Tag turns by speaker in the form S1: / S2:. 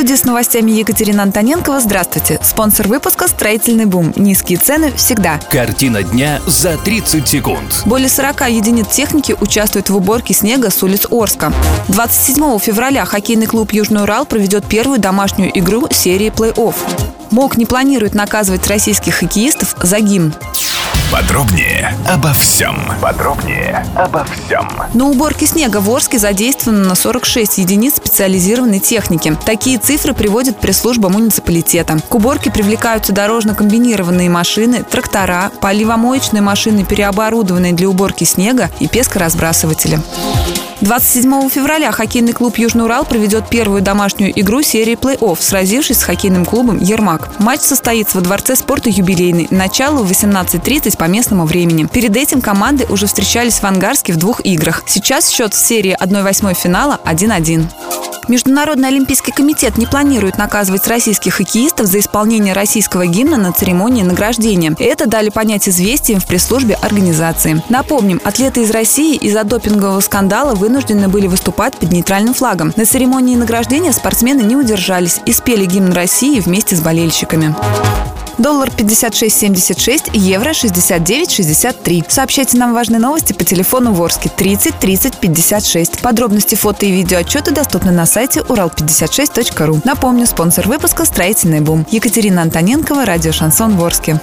S1: Студии с новостями Екатерина Антоненкова. Здравствуйте. Спонсор выпуска «Строительный бум». Низкие цены всегда.
S2: Картина дня за 30 секунд.
S1: Более 40 единиц техники участвуют в уборке снега с улиц Орска. 27 февраля хоккейный клуб «Южный Урал» проведет первую домашнюю игру серии плей-офф. МОК не планирует наказывать российских хоккеистов за гимн.
S3: Подробнее обо всем. Подробнее обо всем.
S1: На уборке снега в Орске задействовано 46 единиц специализированной техники. Такие цифры приводит пресс-служба муниципалитета. К уборке привлекаются дорожно-комбинированные машины, трактора, поливомоечные машины, переоборудованные для уборки снега и пескоразбрасыватели. 27 февраля хоккейный клуб «Южный Урал» проведет первую домашнюю игру серии плей-офф, сразившись с хоккейным клубом «Ермак». Матч состоится во Дворце спорта «Юбилейный». Начало в 18.30 по местному времени. Перед этим команды уже встречались в Ангарске в двух играх. Сейчас счет в серии 1-8 финала 1-1. Международный олимпийский комитет не планирует наказывать российских хоккеистов за исполнение российского гимна на церемонии награждения. Это дали понять известиям в пресс-службе организации. Напомним, атлеты из России из-за допингового скандала вынуждены были выступать под нейтральным флагом. На церемонии награждения спортсмены не удержались и спели гимн России вместе с болельщиками. Доллар 56.76, евро 69.63. Сообщайте нам важные новости по телефону Ворске 30 30 56. Подробности фото и видео отчеты доступны на сайте урал56.ру. Напомню, спонсор выпуска «Строительный бум». Екатерина Антоненкова, радио «Шансон Ворске».